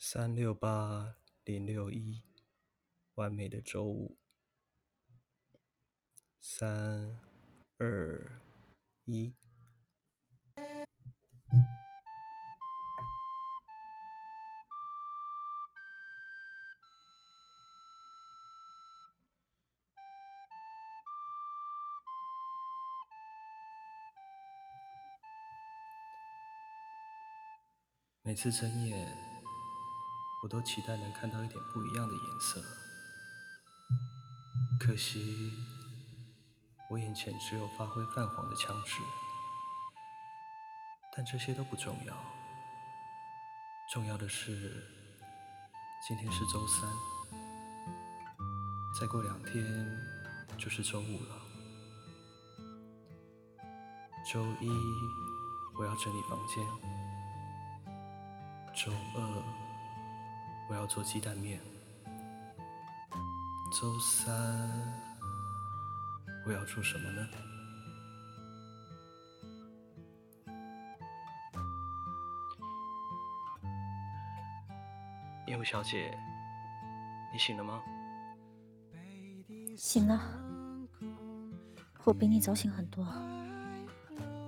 三六八零六一，完美的周五。三二一。每次睁眼，我都期待能看到一点不一样的颜色。可惜，我眼前只有发灰泛黄的墙纸。但这些都不重要，重要的是，今天是周三，再过两天就是周五了。周一我要整理房间。周二我要做鸡蛋面，周三我要做什么呢？鹦鹉小姐，你醒了吗？醒了，我比你早醒很多。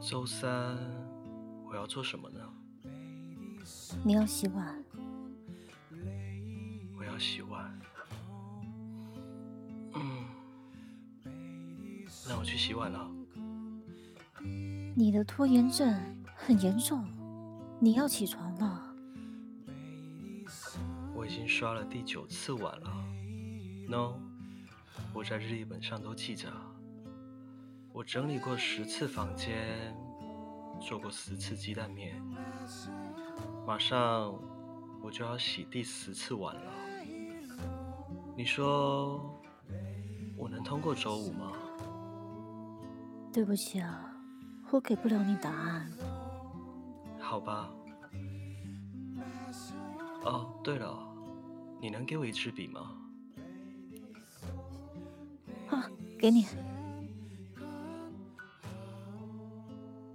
周三我要做什么呢？你要洗碗，洗碗。嗯，那我去洗碗了。你的拖延症很严重，你要起床了。我已经刷了第九次碗了。No，我在日历本上都记着。我整理过十次房间，做过十次鸡蛋面。马上我就要洗第十次碗了，你说我能通过周五吗？对不起啊，我给不了你答案。好吧。哦，对了，你能给我一支笔吗？啊，给你。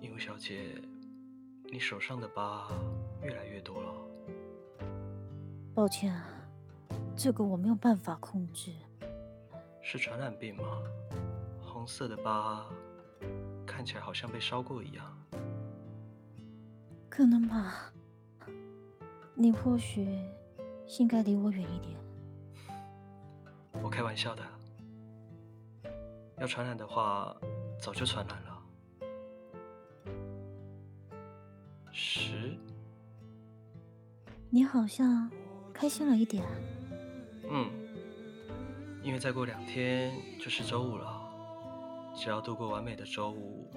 鹦鹉小姐。你手上的疤越来越多了。抱歉啊，这个我没有办法控制。是传染病吗？红色的疤看起来好像被烧过一样。可能吧。你或许应该离我远一点。我开玩笑的。要传染的话，早就传染了。十，你好像开心了一点。嗯，因为再过两天就是周五了，只要度过完美的周五，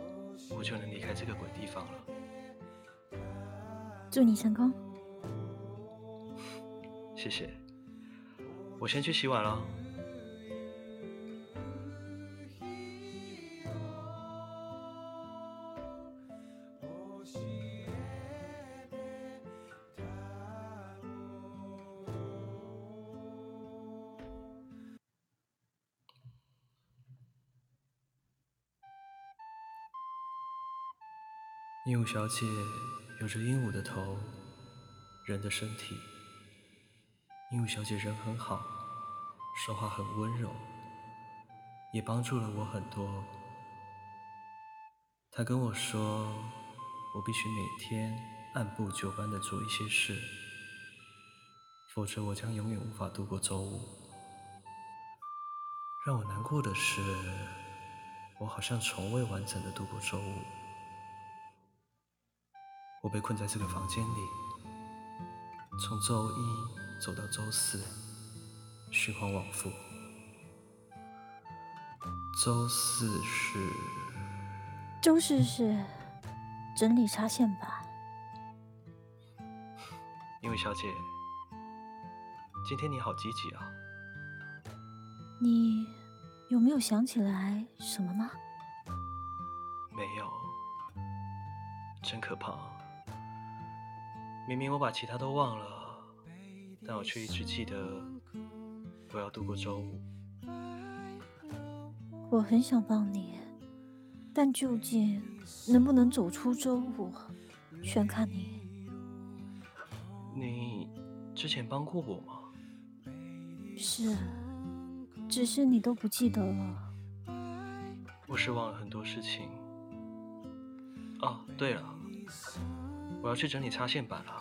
我就能离开这个鬼地方了。祝你成功。谢谢。我先去洗碗了。鹦鹉小姐有着鹦鹉的头，人的身体。鹦鹉小姐人很好，说话很温柔，也帮助了我很多。她跟我说，我必须每天按部就班的做一些事，否则我将永远无法度过周五。让我难过的是，我好像从未完整的度过周五。我被困在这个房间里，从周一走到周四，循环往复。周四是？周四是整理插线板。因为小姐，今天你好积极啊！你有没有想起来什么吗？没有，真可怕。明明我把其他都忘了，但我却一直记得我要度过周五。我很想帮你，但究竟能不能走出周五，全看你。你之前帮过我吗？是，只是你都不记得了。我是忘了很多事情。哦，对了，我要去整理插线板了。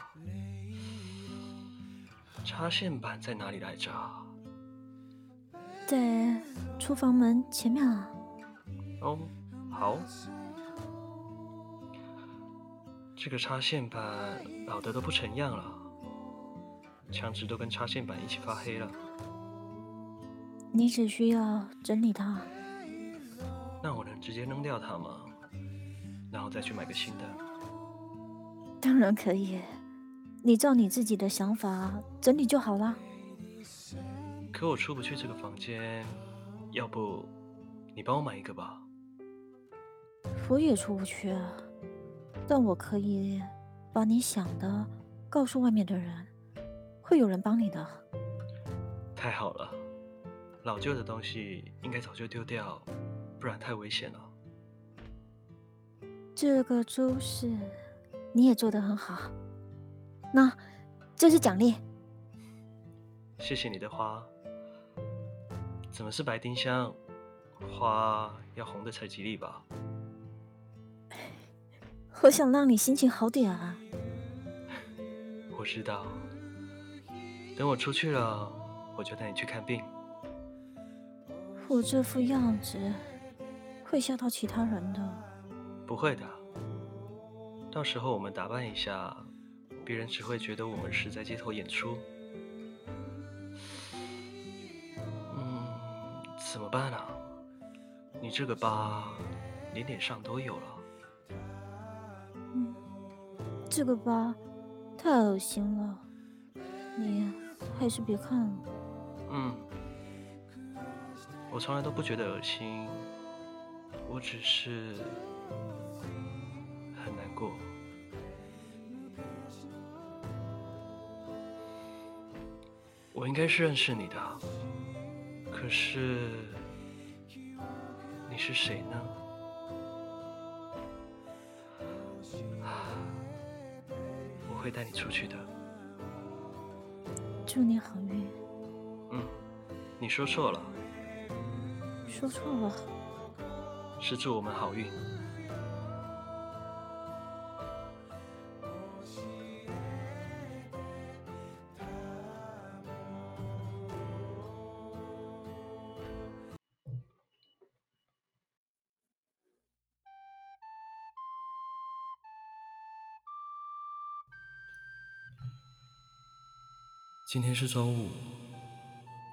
插线板在哪里来着？在厨房门前面啊。哦，好。这个插线板老的都不成样了，墙纸都跟插线板一起发黑了。你只需要整理它。那我能直接扔掉它吗？然后再去买个新的？当然可以，你照你自己的想法整理就好了。可我出不去这个房间，要不你帮我买一个吧？我也出不去。但我可以把你想的告诉外面的人，会有人帮你的。太好了，老旧的东西应该早就丢掉，不然太危险了。这个周事你也做得很好，那这是奖励。谢谢你的花，怎么是白丁香？花要红的才吉利吧？我想让你心情好点啊！我知道，等我出去了，我就带你去看病。我这副样子会吓到其他人的。不会的，到时候我们打扮一下，别人只会觉得我们是在街头演出。嗯，怎么办啊？你这个疤连脸上都有了。嗯这个疤太恶心了，你还是别看了。嗯，我从来都不觉得恶心，我只是该是认识你的，可是你是谁呢？我会带你出去的。祝你好运。嗯，你说错了。说错了。是祝我们好运。今天是周五，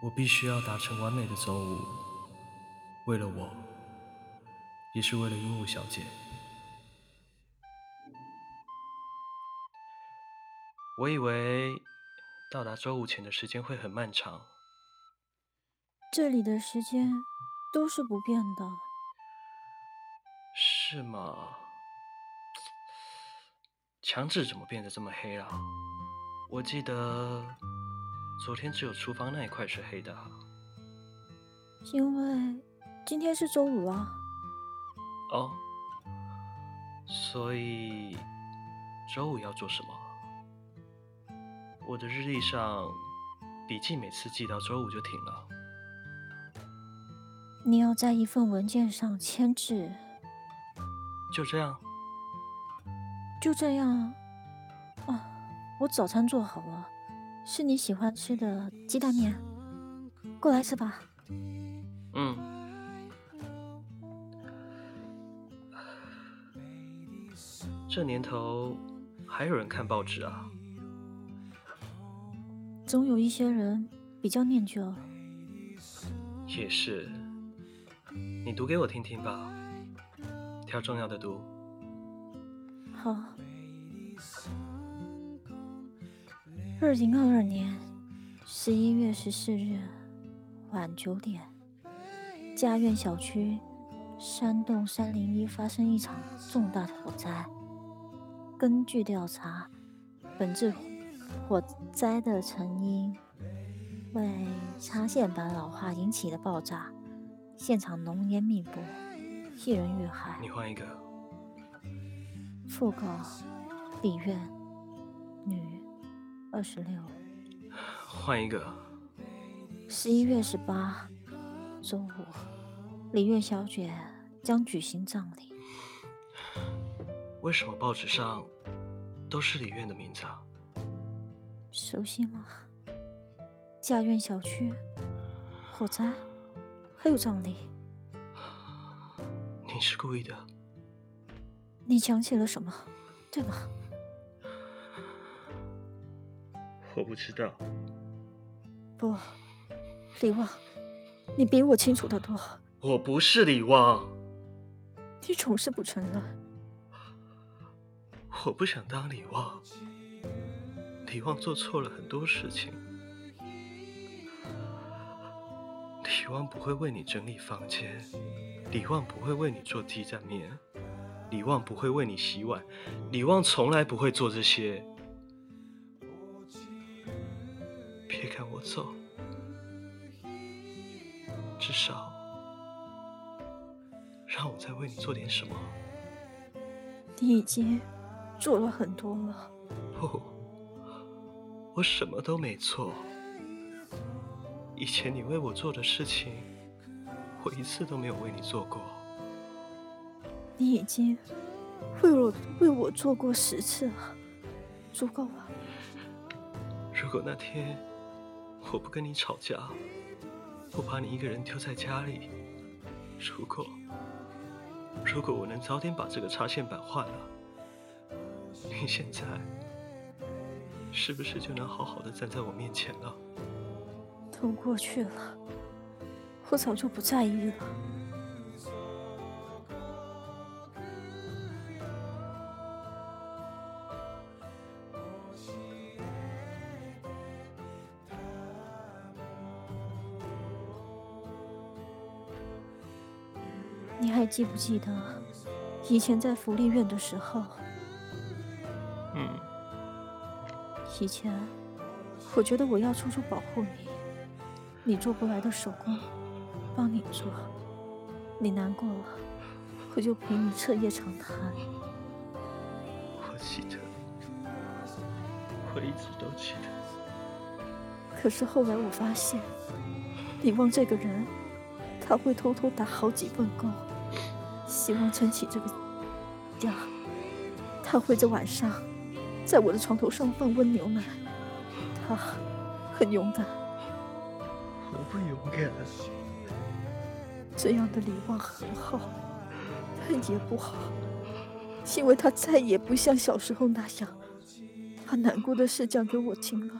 我必须要达成完美的周五。为了我，也是为了鹦鹉小姐。我以为到达周五前的时间会很漫长。这里的时间都是不变的。是吗？墙纸怎么变得这么黑了？我记得。昨天只有厨房那一块是黑的，因为今天是周五啊。哦，所以周五要做什么？我的日历上笔记每次记到周五就停了。你要在一份文件上签字。就这样？就这样。啊，我早餐做好了。是你喜欢吃的鸡蛋面，过来吃吧。嗯。这年头还有人看报纸啊？总有一些人比较念旧。也是。你读给我听听吧，挑重要的读。好。二零二二年十一月十四日晚九点，家苑小区山洞三零一发生一场重大的火灾。根据调查，本次火灾的成因为插线板老化引起的爆炸，现场浓烟密布，一人遇害。你换一个。讣告：李苑，女。二十六，换一个。十一月十八，中午，李苑小姐将举行葬礼。为什么报纸上都是李院的名字啊？熟悉吗？家苑小区，火灾，还有葬礼。你是故意的？你想起了什么，对吗？我不知道。不，李旺，你比我清楚的多。我不是李旺。你总是不承认。我不想当李旺。李旺做错了很多事情。李旺不会为你整理房间，李旺不会为你做鸡蛋面，李旺不会为你洗碗，李旺从来不会做这些。走，至少让我再为你做点什么。你已经做了很多了。不，我什么都没做。以前你为我做的事情，我一次都没有为你做过。你已经为我为我做过十次了，足够了。如果那天我不跟你吵架，我把你一个人丢在家里，如果如果我能早点把这个插线板换了，你现在是不是就能好好的站在我面前了？都过去了，我早就不在意了。你还记不记得以前在福利院的时候？嗯，以前我觉得我要处处保护你。你做不来的手工，帮你做。你难过了，我就陪你彻夜长谈。我记得，我一直都记得。可是后来我发现，李望这个人，他会偷偷打好几份工，希望撑起这个家。他会在晚上，在我的床头上放温牛奶。他很勇敢。我不勇敢。这样的李旺很好，但也不好，因为他再也不像小时候那样，把难过的事讲给我听了。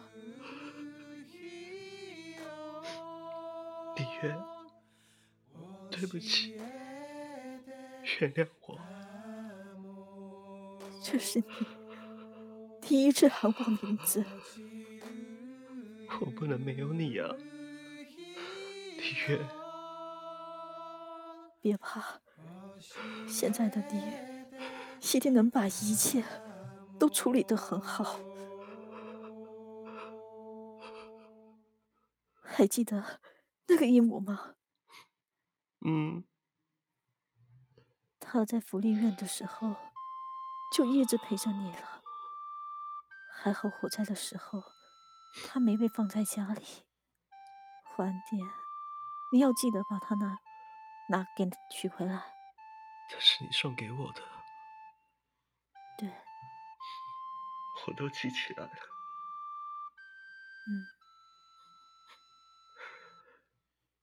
李渊，对不起，原谅我。这是你第一次喊我名字。我不能没有你啊。李月，别怕，现在的你一定能把一切都处理得很好。还记得那个鹦鹉吗？嗯。他在福利院的时候就一直陪着你了。还好火灾的时候他没被放在家里，晚点。你要记得把他拿拿给取回来。这是你送给我的。对。我都记起来了。嗯。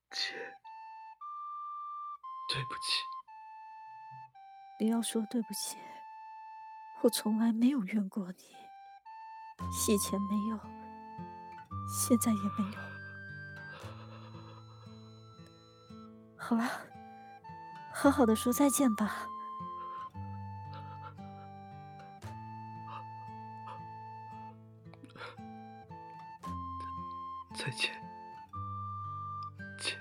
姐，对不起。不要说对不起，我从来没有怨过你。以前没有，现在也没有。好了，好好的说再见吧。再见，姐。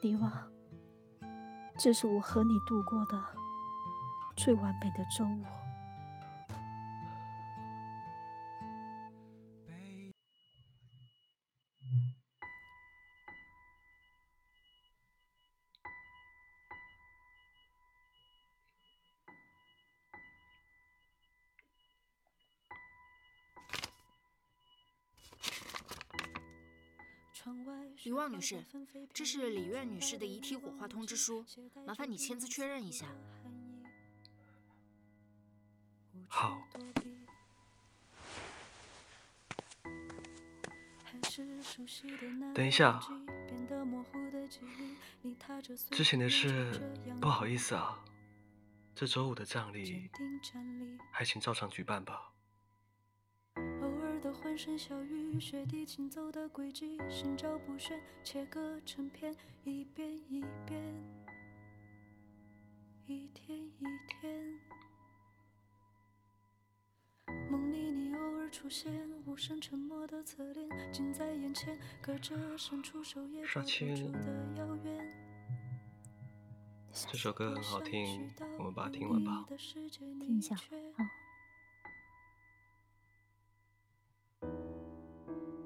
李旺，这是我和你度过的最完美的周五。李旺女士，这是李苑女士的遗体火化通知书，麻烦你签字确认一下。好。等一下，之前的事不好意思啊，这周五的葬礼还请照常举办吧。的欢声笑语，雪地行走的轨迹，心照不宣，切割成片，一遍一遍，一天一天。梦里你偶尔出现，无声沉默的侧脸，近在眼前，隔着伸出手也握不住的遥远。这首歌很好听，我们把它听完吧。听一下，好。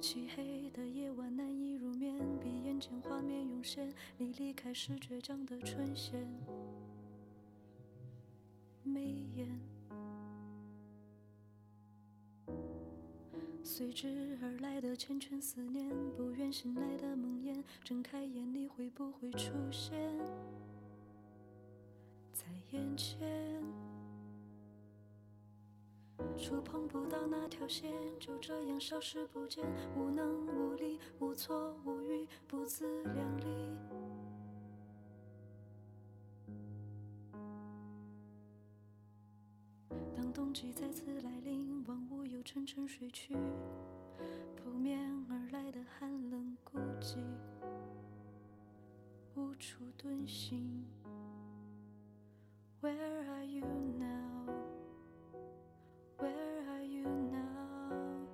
漆黑的夜晚难以入眠，闭眼间画面涌现，你离开时倔强的唇线，眉眼。随之而来的缱绻思念，不愿醒来的梦魇，睁开眼你会不会出现在眼前？触碰不到那条线，就这样消失不见，无能无力，无措无语，不自量力。当冬季再次来临，万物又沉沉睡去，扑面而来的寒冷孤寂，无处遁形。Where are you now? Where are you now?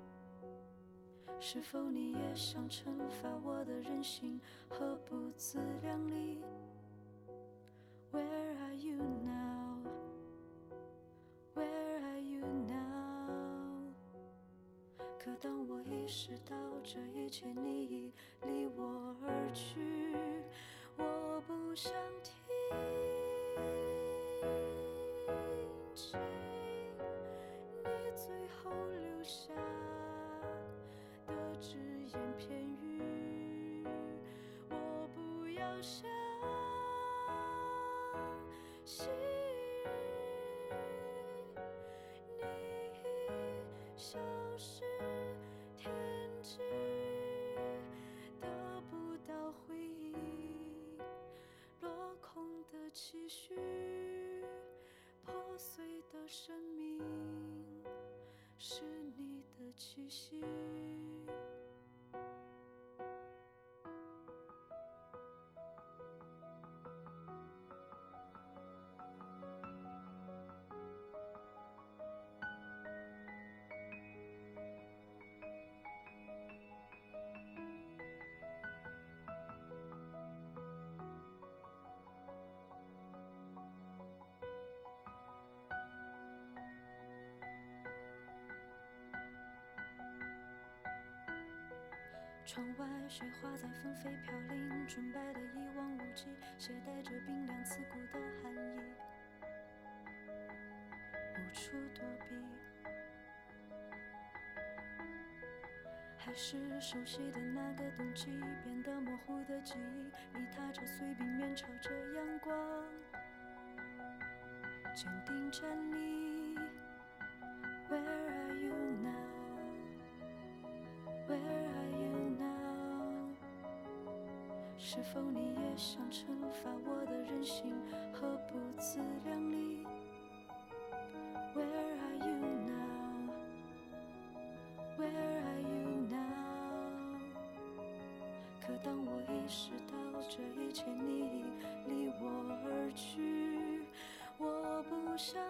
是否你也想惩罚我的任性和不自量力？Where are you now? Where are you now？可当我意识到这一切你已离我而去，我不想听不要相信。消失天际，得不到回应，落空的期许，破碎的生命，是窗外雪花在纷飞飘零，纯白的一望无际，携带着冰凉刺骨的寒意，无处躲避。还是熟悉的那个冬季，变得模糊的记忆，你踏着碎冰面，朝着阳光，坚定站立。Where are you now? Where 是否你也想惩罚我的任性和不自量力？Where are you now? Where are you now? 可当我意识到这一切你已离我而去，我不想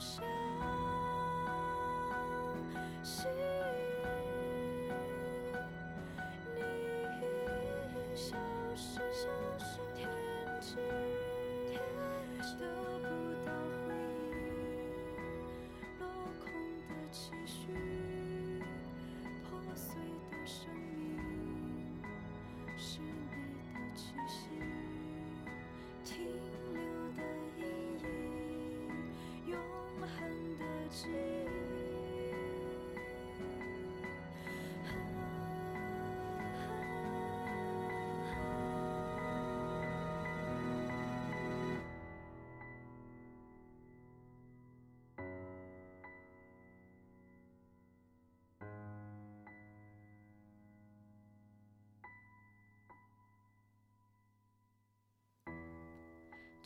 不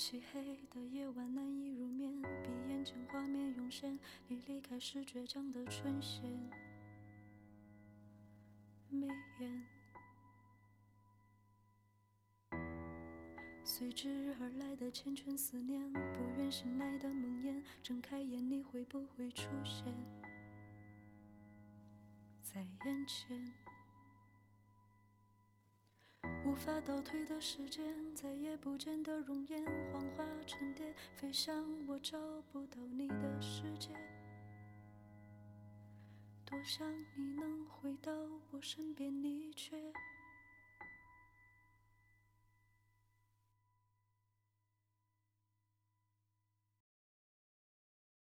漆黑的夜晚难以入眠，闭眼间画面涌现，你离开时倔强的唇线，眉眼。随之而来的缱绻思念，不愿醒来的梦魇，睁开眼你会不会出现在眼前？无法倒退的时间，再也不见的容颜，黄花沉淀，飞向我找不到你的世界。多想你能回到我身边，你却。